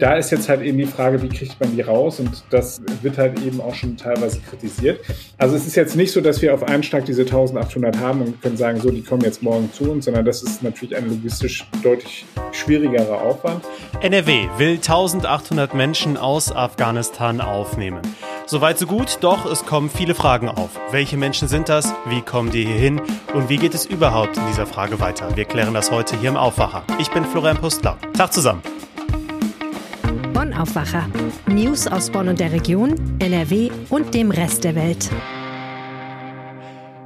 Da ist jetzt halt eben die Frage, wie kriegt man die raus? Und das wird halt eben auch schon teilweise kritisiert. Also es ist jetzt nicht so, dass wir auf einen Schlag diese 1800 haben und können sagen, so, die kommen jetzt morgen zu uns, sondern das ist natürlich ein logistisch deutlich schwierigerer Aufwand. NRW will 1800 Menschen aus Afghanistan aufnehmen. Soweit so gut, doch es kommen viele Fragen auf. Welche Menschen sind das? Wie kommen die hier hin? Und wie geht es überhaupt in dieser Frage weiter? Wir klären das heute hier im Aufwacher. Ich bin Florian Pustler. Tag zusammen. Bonn Aufwacher. News aus Bonn und der Region, NRW und dem Rest der Welt.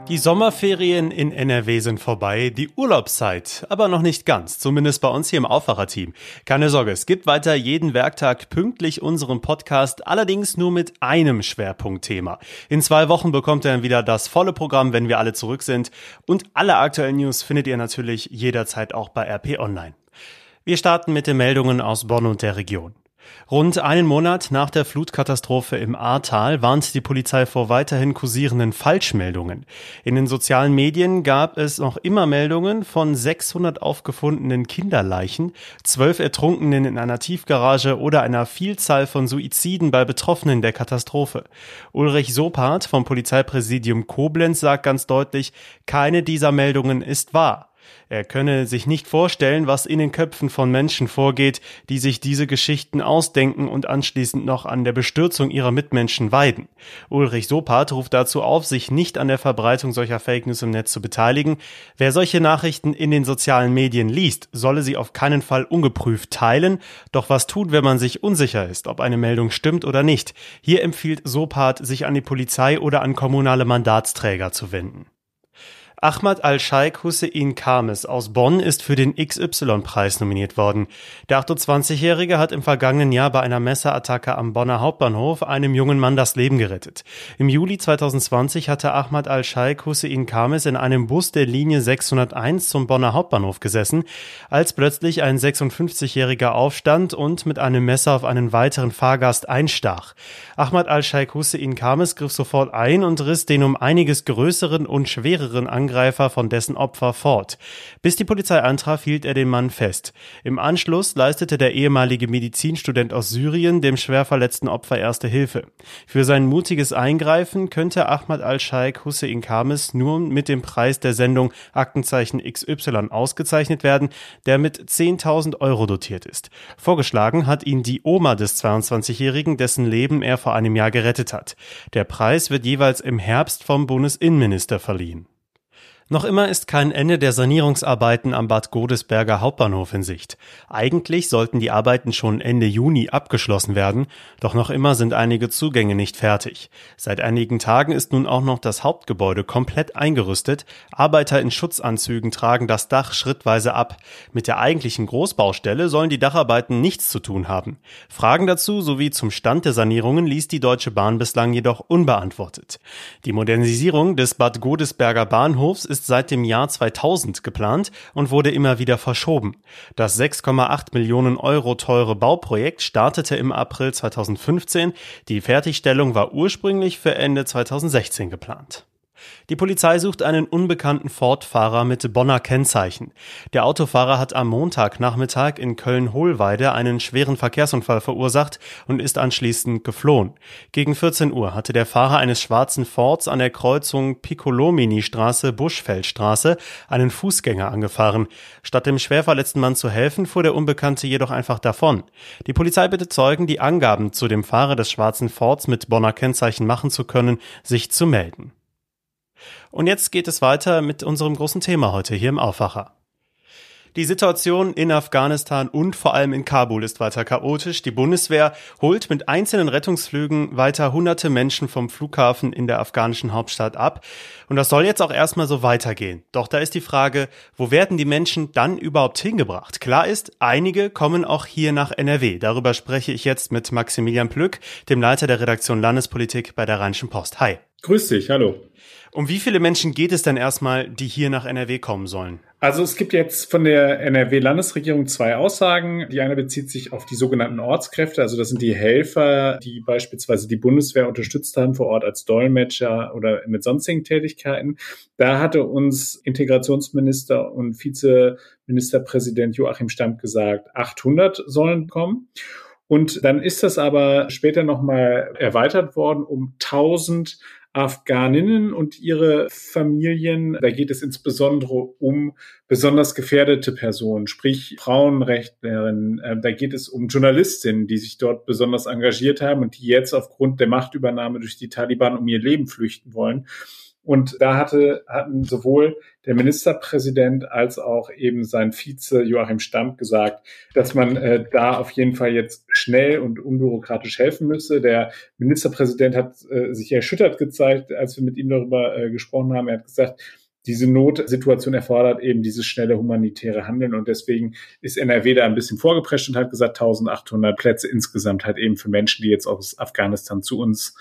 Die Sommerferien in NRW sind vorbei, die Urlaubszeit aber noch nicht ganz, zumindest bei uns hier im Aufwacherteam. Keine Sorge, es gibt weiter jeden Werktag pünktlich unseren Podcast, allerdings nur mit einem Schwerpunktthema. In zwei Wochen bekommt ihr dann wieder das volle Programm, wenn wir alle zurück sind. Und alle aktuellen News findet ihr natürlich jederzeit auch bei RP Online. Wir starten mit den Meldungen aus Bonn und der Region. Rund einen Monat nach der Flutkatastrophe im Ahrtal warnt die Polizei vor weiterhin kursierenden Falschmeldungen. In den sozialen Medien gab es noch immer Meldungen von 600 aufgefundenen Kinderleichen, zwölf Ertrunkenen in einer Tiefgarage oder einer Vielzahl von Suiziden bei Betroffenen der Katastrophe. Ulrich Sopart vom Polizeipräsidium Koblenz sagt ganz deutlich, keine dieser Meldungen ist wahr. Er könne sich nicht vorstellen, was in den Köpfen von Menschen vorgeht, die sich diese Geschichten ausdenken und anschließend noch an der Bestürzung ihrer Mitmenschen weiden. Ulrich Sopat ruft dazu auf, sich nicht an der Verbreitung solcher Fake News im Netz zu beteiligen. Wer solche Nachrichten in den sozialen Medien liest, solle sie auf keinen Fall ungeprüft teilen. Doch was tut, wenn man sich unsicher ist, ob eine Meldung stimmt oder nicht? Hier empfiehlt Sopat, sich an die Polizei oder an kommunale Mandatsträger zu wenden. Ahmad Al-Sheikh Hussein Kames aus Bonn ist für den XY-Preis nominiert worden. Der 28-Jährige hat im vergangenen Jahr bei einer Messerattacke am Bonner Hauptbahnhof einem jungen Mann das Leben gerettet. Im Juli 2020 hatte Ahmad Al-Sheikh Hussein Kames in einem Bus der Linie 601 zum Bonner Hauptbahnhof gesessen, als plötzlich ein 56-Jähriger aufstand und mit einem Messer auf einen weiteren Fahrgast einstach. Ahmad Al-Sheikh Hussein Kames griff sofort ein und riss den um einiges größeren und schwereren Angriff Angreifer von dessen Opfer fort. Bis die Polizei antraf, hielt er den Mann fest. Im Anschluss leistete der ehemalige Medizinstudent aus Syrien dem schwer verletzten Opfer erste Hilfe. Für sein mutiges Eingreifen könnte Ahmad al-Sheikh Hussein Kames nur mit dem Preis der Sendung Aktenzeichen XY ausgezeichnet werden, der mit 10.000 Euro dotiert ist. Vorgeschlagen hat ihn die Oma des 22-Jährigen, dessen Leben er vor einem Jahr gerettet hat. Der Preis wird jeweils im Herbst vom Bundesinnenminister verliehen. Noch immer ist kein Ende der Sanierungsarbeiten am Bad Godesberger Hauptbahnhof in Sicht. Eigentlich sollten die Arbeiten schon Ende Juni abgeschlossen werden, doch noch immer sind einige Zugänge nicht fertig. Seit einigen Tagen ist nun auch noch das Hauptgebäude komplett eingerüstet. Arbeiter in Schutzanzügen tragen das Dach schrittweise ab. Mit der eigentlichen Großbaustelle sollen die Dacharbeiten nichts zu tun haben. Fragen dazu sowie zum Stand der Sanierungen ließ die Deutsche Bahn bislang jedoch unbeantwortet. Die Modernisierung des Bad Godesberger Bahnhofs ist seit dem Jahr 2000 geplant und wurde immer wieder verschoben. Das 6,8 Millionen Euro teure Bauprojekt startete im April 2015. Die Fertigstellung war ursprünglich für Ende 2016 geplant. Die Polizei sucht einen unbekannten Ford-Fahrer mit Bonner Kennzeichen. Der Autofahrer hat am Montagnachmittag in Köln-Hohlweide einen schweren Verkehrsunfall verursacht und ist anschließend geflohen. Gegen 14 Uhr hatte der Fahrer eines schwarzen Fords an der Kreuzung Piccolomini-Straße Buschfeldstraße einen Fußgänger angefahren. Statt dem schwer verletzten Mann zu helfen, fuhr der Unbekannte jedoch einfach davon. Die Polizei bittet Zeugen, die Angaben zu dem Fahrer des schwarzen Fords mit Bonner Kennzeichen machen zu können, sich zu melden. Und jetzt geht es weiter mit unserem großen Thema heute hier im Aufwacher. Die Situation in Afghanistan und vor allem in Kabul ist weiter chaotisch. Die Bundeswehr holt mit einzelnen Rettungsflügen weiter hunderte Menschen vom Flughafen in der afghanischen Hauptstadt ab. Und das soll jetzt auch erstmal so weitergehen. Doch da ist die Frage, wo werden die Menschen dann überhaupt hingebracht? Klar ist, einige kommen auch hier nach NRW. Darüber spreche ich jetzt mit Maximilian Plück, dem Leiter der Redaktion Landespolitik bei der Rheinischen Post. Hi. Grüß dich, hallo. Um wie viele Menschen geht es denn erstmal, die hier nach NRW kommen sollen? Also es gibt jetzt von der NRW-Landesregierung zwei Aussagen. Die eine bezieht sich auf die sogenannten Ortskräfte, also das sind die Helfer, die beispielsweise die Bundeswehr unterstützt haben vor Ort als Dolmetscher oder mit sonstigen Tätigkeiten. Da hatte uns Integrationsminister und Vizeministerpräsident Joachim Stamp gesagt, 800 sollen kommen. Und dann ist das aber später nochmal erweitert worden um 1000 Afghaninnen und ihre Familien. Da geht es insbesondere um besonders gefährdete Personen, sprich Frauenrechtlerinnen. Äh, da geht es um Journalistinnen, die sich dort besonders engagiert haben und die jetzt aufgrund der Machtübernahme durch die Taliban um ihr Leben flüchten wollen. Und da hatte, hatten sowohl der Ministerpräsident als auch eben sein Vize Joachim Stamp gesagt, dass man äh, da auf jeden Fall jetzt schnell und unbürokratisch helfen müsse. Der Ministerpräsident hat äh, sich erschüttert gezeigt, als wir mit ihm darüber äh, gesprochen haben. Er hat gesagt, diese Notsituation erfordert eben dieses schnelle humanitäre Handeln und deswegen ist NRW da ein bisschen vorgeprescht und hat gesagt, 1800 Plätze insgesamt halt eben für Menschen, die jetzt aus Afghanistan zu uns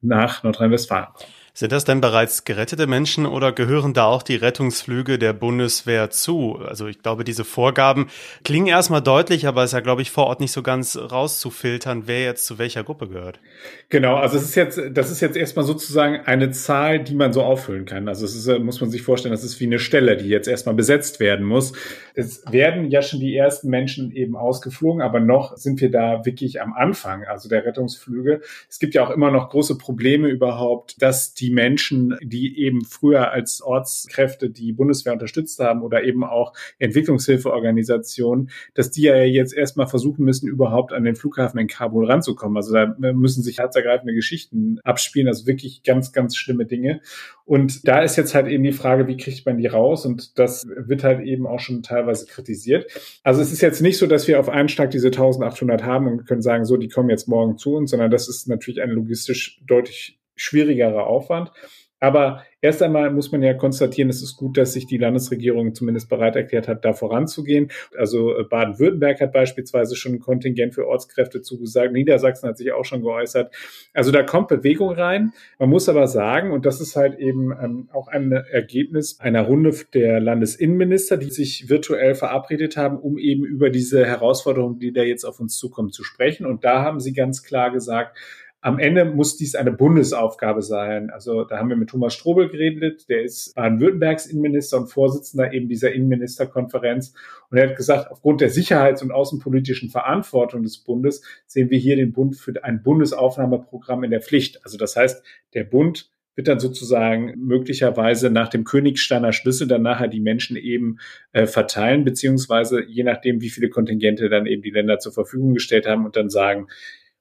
nach Nordrhein-Westfalen kommen. Sind das denn bereits gerettete Menschen oder gehören da auch die Rettungsflüge der Bundeswehr zu? Also ich glaube, diese Vorgaben klingen erstmal deutlich, aber es ist ja, glaube ich, vor Ort nicht so ganz rauszufiltern, wer jetzt zu welcher Gruppe gehört. Genau, also es ist jetzt, das ist jetzt erstmal sozusagen eine Zahl, die man so auffüllen kann. Also es ist, muss man sich vorstellen, das ist wie eine Stelle, die jetzt erstmal besetzt werden muss. Es werden ja schon die ersten Menschen eben ausgeflogen, aber noch sind wir da wirklich am Anfang, also der Rettungsflüge. Es gibt ja auch immer noch große Probleme überhaupt, dass die die Menschen, die eben früher als Ortskräfte die Bundeswehr unterstützt haben oder eben auch Entwicklungshilfeorganisationen, dass die ja jetzt erstmal versuchen müssen, überhaupt an den Flughafen in Kabul ranzukommen. Also da müssen sich herzergreifende Geschichten abspielen, also wirklich ganz, ganz schlimme Dinge. Und da ist jetzt halt eben die Frage, wie kriegt man die raus? Und das wird halt eben auch schon teilweise kritisiert. Also es ist jetzt nicht so, dass wir auf einen Schlag diese 1800 haben und können sagen, so, die kommen jetzt morgen zu uns, sondern das ist natürlich ein logistisch deutlich schwierigerer Aufwand. Aber erst einmal muss man ja konstatieren, es ist gut, dass sich die Landesregierung zumindest bereit erklärt hat, da voranzugehen. Also äh, Baden-Württemberg hat beispielsweise schon ein Kontingent für Ortskräfte zugesagt. Niedersachsen hat sich auch schon geäußert. Also da kommt Bewegung rein. Man muss aber sagen, und das ist halt eben ähm, auch ein Ergebnis einer Runde der Landesinnenminister, die sich virtuell verabredet haben, um eben über diese Herausforderungen, die da jetzt auf uns zukommen, zu sprechen. Und da haben sie ganz klar gesagt, am Ende muss dies eine Bundesaufgabe sein. Also da haben wir mit Thomas Strobel geredet, der ist Baden-Württembergs Innenminister und Vorsitzender eben dieser Innenministerkonferenz. Und er hat gesagt, aufgrund der sicherheits- und außenpolitischen Verantwortung des Bundes sehen wir hier den Bund für ein Bundesaufnahmeprogramm in der Pflicht. Also das heißt, der Bund wird dann sozusagen möglicherweise nach dem Königsteiner Schlüssel dann nachher die Menschen eben äh, verteilen, beziehungsweise je nachdem, wie viele Kontingente dann eben die Länder zur Verfügung gestellt haben und dann sagen,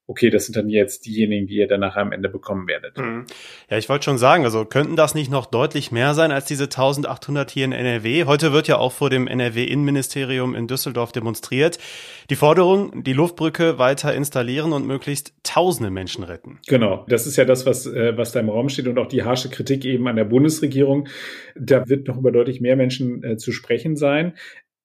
okay, das sind dann jetzt diejenigen, die ihr danach am Ende bekommen werdet. Mhm. Ja, ich wollte schon sagen, also könnten das nicht noch deutlich mehr sein als diese 1800 hier in NRW? Heute wird ja auch vor dem NRW-Innenministerium in Düsseldorf demonstriert. Die Forderung, die Luftbrücke weiter installieren und möglichst tausende Menschen retten. Genau, das ist ja das, was, äh, was da im Raum steht und auch die harsche Kritik eben an der Bundesregierung. Da wird noch über deutlich mehr Menschen äh, zu sprechen sein.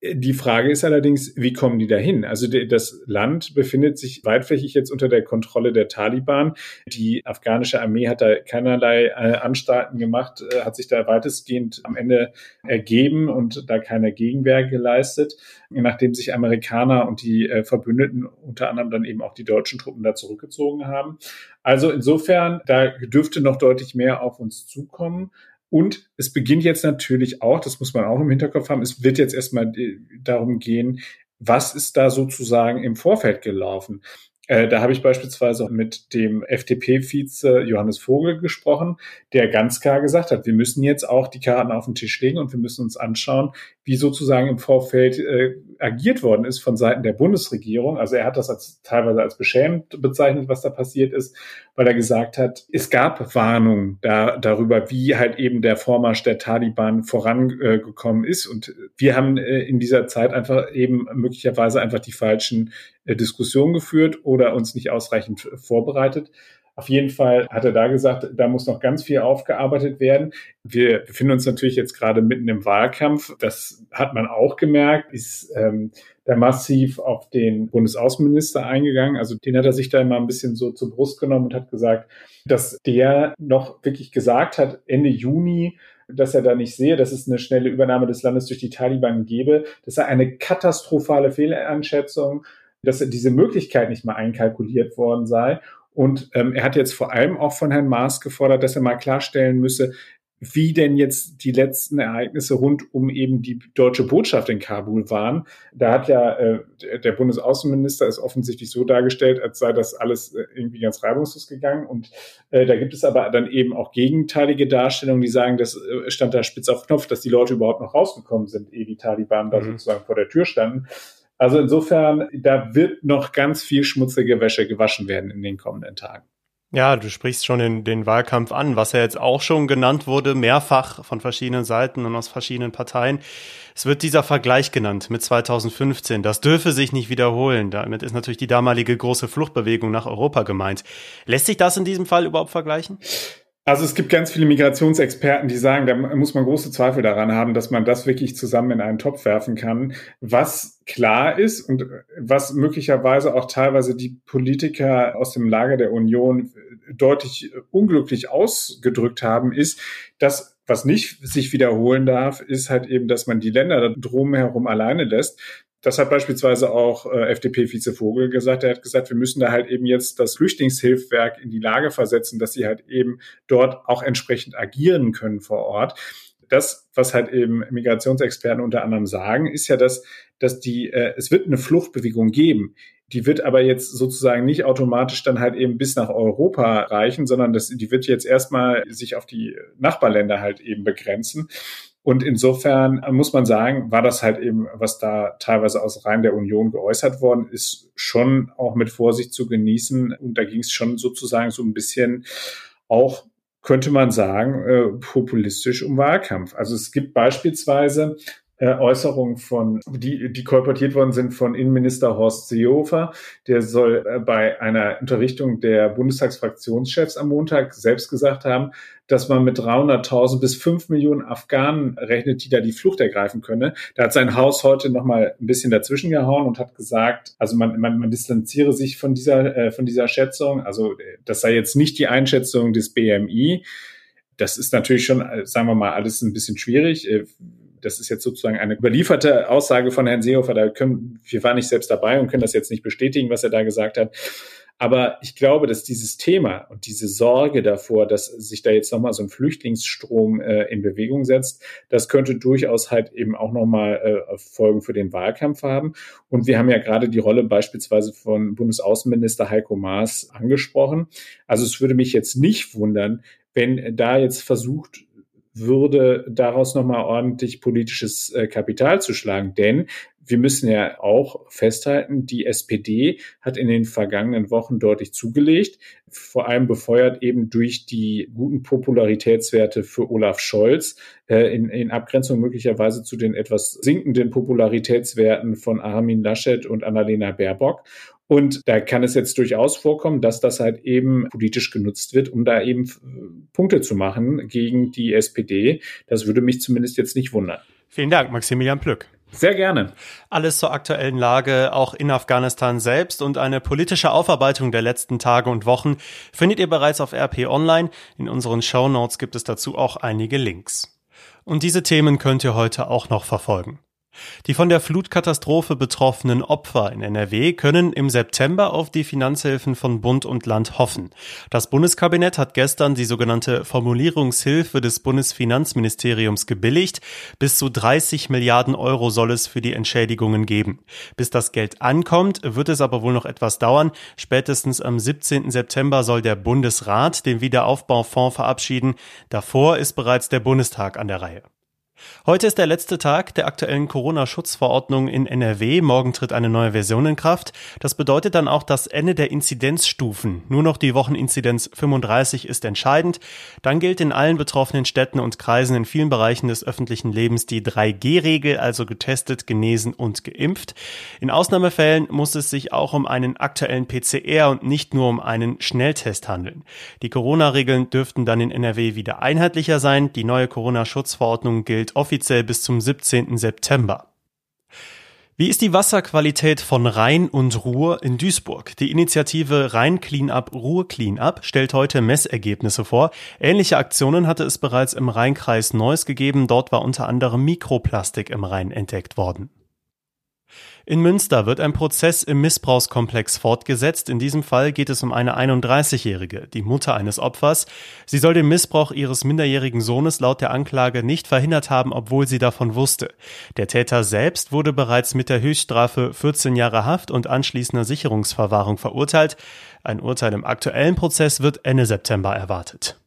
Die Frage ist allerdings, wie kommen die dahin? Also das Land befindet sich weitflächig jetzt unter der Kontrolle der Taliban. Die afghanische Armee hat da keinerlei äh, Anstalten gemacht, äh, hat sich da weitestgehend am Ende ergeben und da keine Gegenwehr geleistet, nachdem sich Amerikaner und die äh, Verbündeten, unter anderem dann eben auch die deutschen Truppen da zurückgezogen haben. Also insofern, da dürfte noch deutlich mehr auf uns zukommen. Und es beginnt jetzt natürlich auch, das muss man auch im Hinterkopf haben, es wird jetzt erstmal äh, darum gehen, was ist da sozusagen im Vorfeld gelaufen? Äh, da habe ich beispielsweise mit dem FDP-Vize Johannes Vogel gesprochen, der ganz klar gesagt hat, wir müssen jetzt auch die Karten auf den Tisch legen und wir müssen uns anschauen, wie sozusagen im Vorfeld äh, agiert worden ist von Seiten der Bundesregierung. Also er hat das als, teilweise als beschämend bezeichnet, was da passiert ist, weil er gesagt hat, es gab Warnungen da, darüber, wie halt eben der Vormarsch der Taliban vorangekommen äh, ist. Und wir haben äh, in dieser Zeit einfach eben möglicherweise einfach die falschen äh, Diskussionen geführt oder uns nicht ausreichend vorbereitet. Auf jeden Fall hat er da gesagt, da muss noch ganz viel aufgearbeitet werden. Wir befinden uns natürlich jetzt gerade mitten im Wahlkampf. Das hat man auch gemerkt, ist ähm, da massiv auf den Bundesaußenminister eingegangen. Also den hat er sich da immer ein bisschen so zur Brust genommen und hat gesagt, dass der noch wirklich gesagt hat, Ende Juni, dass er da nicht sehe, dass es eine schnelle Übernahme des Landes durch die Taliban gäbe. Das sei eine katastrophale Fehleinschätzung, dass diese Möglichkeit nicht mal einkalkuliert worden sei. Und ähm, er hat jetzt vor allem auch von Herrn Maas gefordert, dass er mal klarstellen müsse, wie denn jetzt die letzten Ereignisse rund um eben die deutsche Botschaft in Kabul waren. Da hat ja äh, der Bundesaußenminister es offensichtlich so dargestellt, als sei das alles äh, irgendwie ganz reibungslos gegangen. Und äh, da gibt es aber dann eben auch gegenteilige Darstellungen, die sagen, das äh, stand da spitz auf Knopf, dass die Leute überhaupt noch rausgekommen sind, ehe die Taliban da mhm. sozusagen vor der Tür standen. Also insofern, da wird noch ganz viel schmutzige Wäsche gewaschen werden in den kommenden Tagen. Ja, du sprichst schon den, den Wahlkampf an, was ja jetzt auch schon genannt wurde, mehrfach von verschiedenen Seiten und aus verschiedenen Parteien. Es wird dieser Vergleich genannt mit 2015. Das dürfe sich nicht wiederholen. Damit ist natürlich die damalige große Fluchtbewegung nach Europa gemeint. Lässt sich das in diesem Fall überhaupt vergleichen? Also es gibt ganz viele Migrationsexperten, die sagen, da muss man große Zweifel daran haben, dass man das wirklich zusammen in einen Topf werfen kann. Was klar ist und was möglicherweise auch teilweise die Politiker aus dem Lager der Union deutlich unglücklich ausgedrückt haben, ist, dass was nicht sich wiederholen darf, ist halt eben, dass man die Länder drumherum alleine lässt. Das hat beispielsweise auch äh, FDP-Vize Vogel gesagt. Er hat gesagt, wir müssen da halt eben jetzt das Flüchtlingshilfswerk in die Lage versetzen, dass sie halt eben dort auch entsprechend agieren können vor Ort. Das, was halt eben Migrationsexperten unter anderem sagen, ist ja, dass, dass die, äh, es wird eine Fluchtbewegung geben. Die wird aber jetzt sozusagen nicht automatisch dann halt eben bis nach Europa reichen, sondern das, die wird jetzt erstmal sich auf die Nachbarländer halt eben begrenzen. Und insofern muss man sagen, war das halt eben, was da teilweise aus Reihen der Union geäußert worden ist, schon auch mit Vorsicht zu genießen. Und da ging es schon sozusagen so ein bisschen auch könnte man sagen, äh, populistisch um Wahlkampf. Also es gibt beispielsweise äh, Äußerungen von, die, die kolportiert worden sind von Innenminister Horst Seehofer. Der soll äh, bei einer Unterrichtung der Bundestagsfraktionschefs am Montag selbst gesagt haben, dass man mit 300.000 bis 5 Millionen Afghanen rechnet, die da die Flucht ergreifen könne. Da hat sein Haus heute noch mal ein bisschen dazwischen gehauen und hat gesagt, also man, man, man distanziere sich von dieser, äh, von dieser Schätzung. Also das sei jetzt nicht die Einschätzung des BMI. Das ist natürlich schon, äh, sagen wir mal, alles ein bisschen schwierig das ist jetzt sozusagen eine überlieferte Aussage von Herrn Seehofer. Da können, wir waren nicht selbst dabei und können das jetzt nicht bestätigen, was er da gesagt hat. Aber ich glaube, dass dieses Thema und diese Sorge davor, dass sich da jetzt nochmal so ein Flüchtlingsstrom äh, in Bewegung setzt, das könnte durchaus halt eben auch nochmal äh, Folgen für den Wahlkampf haben. Und wir haben ja gerade die Rolle beispielsweise von Bundesaußenminister Heiko Maas angesprochen. Also es würde mich jetzt nicht wundern, wenn da jetzt versucht würde, daraus nochmal ordentlich politisches äh, Kapital zu schlagen. Denn wir müssen ja auch festhalten, die SPD hat in den vergangenen Wochen deutlich zugelegt, vor allem befeuert eben durch die guten Popularitätswerte für Olaf Scholz, äh, in, in Abgrenzung möglicherweise zu den etwas sinkenden Popularitätswerten von Armin Laschet und Annalena Baerbock. Und da kann es jetzt durchaus vorkommen, dass das halt eben politisch genutzt wird, um da eben äh, Punkte zu machen gegen die SPD. Das würde mich zumindest jetzt nicht wundern. Vielen Dank, Maximilian Plück. Sehr gerne. Alles zur aktuellen Lage auch in Afghanistan selbst und eine politische Aufarbeitung der letzten Tage und Wochen findet ihr bereits auf RP Online. In unseren Show Notes gibt es dazu auch einige Links. Und diese Themen könnt ihr heute auch noch verfolgen. Die von der Flutkatastrophe betroffenen Opfer in NRW können im September auf die Finanzhilfen von Bund und Land hoffen. Das Bundeskabinett hat gestern die sogenannte Formulierungshilfe des Bundesfinanzministeriums gebilligt. Bis zu 30 Milliarden Euro soll es für die Entschädigungen geben. Bis das Geld ankommt, wird es aber wohl noch etwas dauern. Spätestens am 17. September soll der Bundesrat den Wiederaufbaufonds verabschieden. Davor ist bereits der Bundestag an der Reihe. Heute ist der letzte Tag der aktuellen Corona-Schutzverordnung in NRW. Morgen tritt eine neue Version in Kraft. Das bedeutet dann auch das Ende der Inzidenzstufen. Nur noch die Wocheninzidenz 35 ist entscheidend. Dann gilt in allen betroffenen Städten und Kreisen in vielen Bereichen des öffentlichen Lebens die 3G-Regel, also getestet, genesen und geimpft. In Ausnahmefällen muss es sich auch um einen aktuellen PCR und nicht nur um einen Schnelltest handeln. Die Corona-Regeln dürften dann in NRW wieder einheitlicher sein. Die neue Corona-Schutzverordnung gilt offiziell bis zum 17. September. Wie ist die Wasserqualität von Rhein und Ruhr in Duisburg? Die Initiative Rhein Cleanup Ruhr Cleanup stellt heute Messergebnisse vor. Ähnliche Aktionen hatte es bereits im Rheinkreis Neuss gegeben. Dort war unter anderem Mikroplastik im Rhein entdeckt worden. In Münster wird ein Prozess im Missbrauchskomplex fortgesetzt. In diesem Fall geht es um eine 31-Jährige, die Mutter eines Opfers. Sie soll den Missbrauch ihres minderjährigen Sohnes laut der Anklage nicht verhindert haben, obwohl sie davon wusste. Der Täter selbst wurde bereits mit der Höchststrafe 14 Jahre Haft und anschließender Sicherungsverwahrung verurteilt. Ein Urteil im aktuellen Prozess wird Ende September erwartet.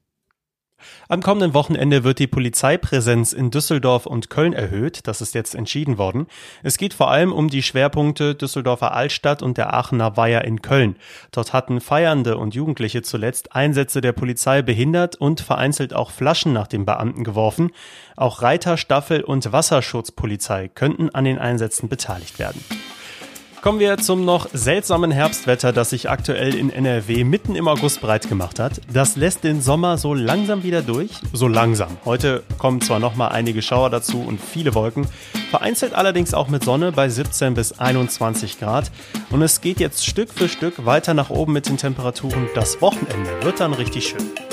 Am kommenden Wochenende wird die Polizeipräsenz in Düsseldorf und Köln erhöht. Das ist jetzt entschieden worden. Es geht vor allem um die Schwerpunkte Düsseldorfer Altstadt und der Aachener Weiher in Köln. Dort hatten Feiernde und Jugendliche zuletzt Einsätze der Polizei behindert und vereinzelt auch Flaschen nach den Beamten geworfen. Auch Reiter, Staffel und Wasserschutzpolizei könnten an den Einsätzen beteiligt werden. Kommen wir zum noch seltsamen Herbstwetter, das sich aktuell in NRW mitten im August breit gemacht hat. Das lässt den Sommer so langsam wieder durch. So langsam. Heute kommen zwar noch mal einige Schauer dazu und viele Wolken, vereinzelt allerdings auch mit Sonne bei 17 bis 21 Grad. Und es geht jetzt Stück für Stück weiter nach oben mit den Temperaturen. Das Wochenende wird dann richtig schön.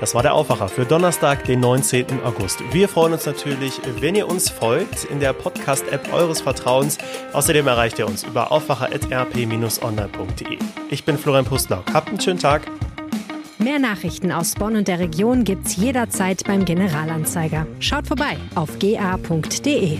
Das war der Aufwacher für Donnerstag, den 19. August. Wir freuen uns natürlich, wenn ihr uns folgt in der Podcast-App eures Vertrauens. Außerdem erreicht ihr uns über aufwacher.rp-online.de. Ich bin Florian Pustlauk. Habt einen schönen Tag. Mehr Nachrichten aus Bonn und der Region gibt's jederzeit beim Generalanzeiger. Schaut vorbei auf ga.de.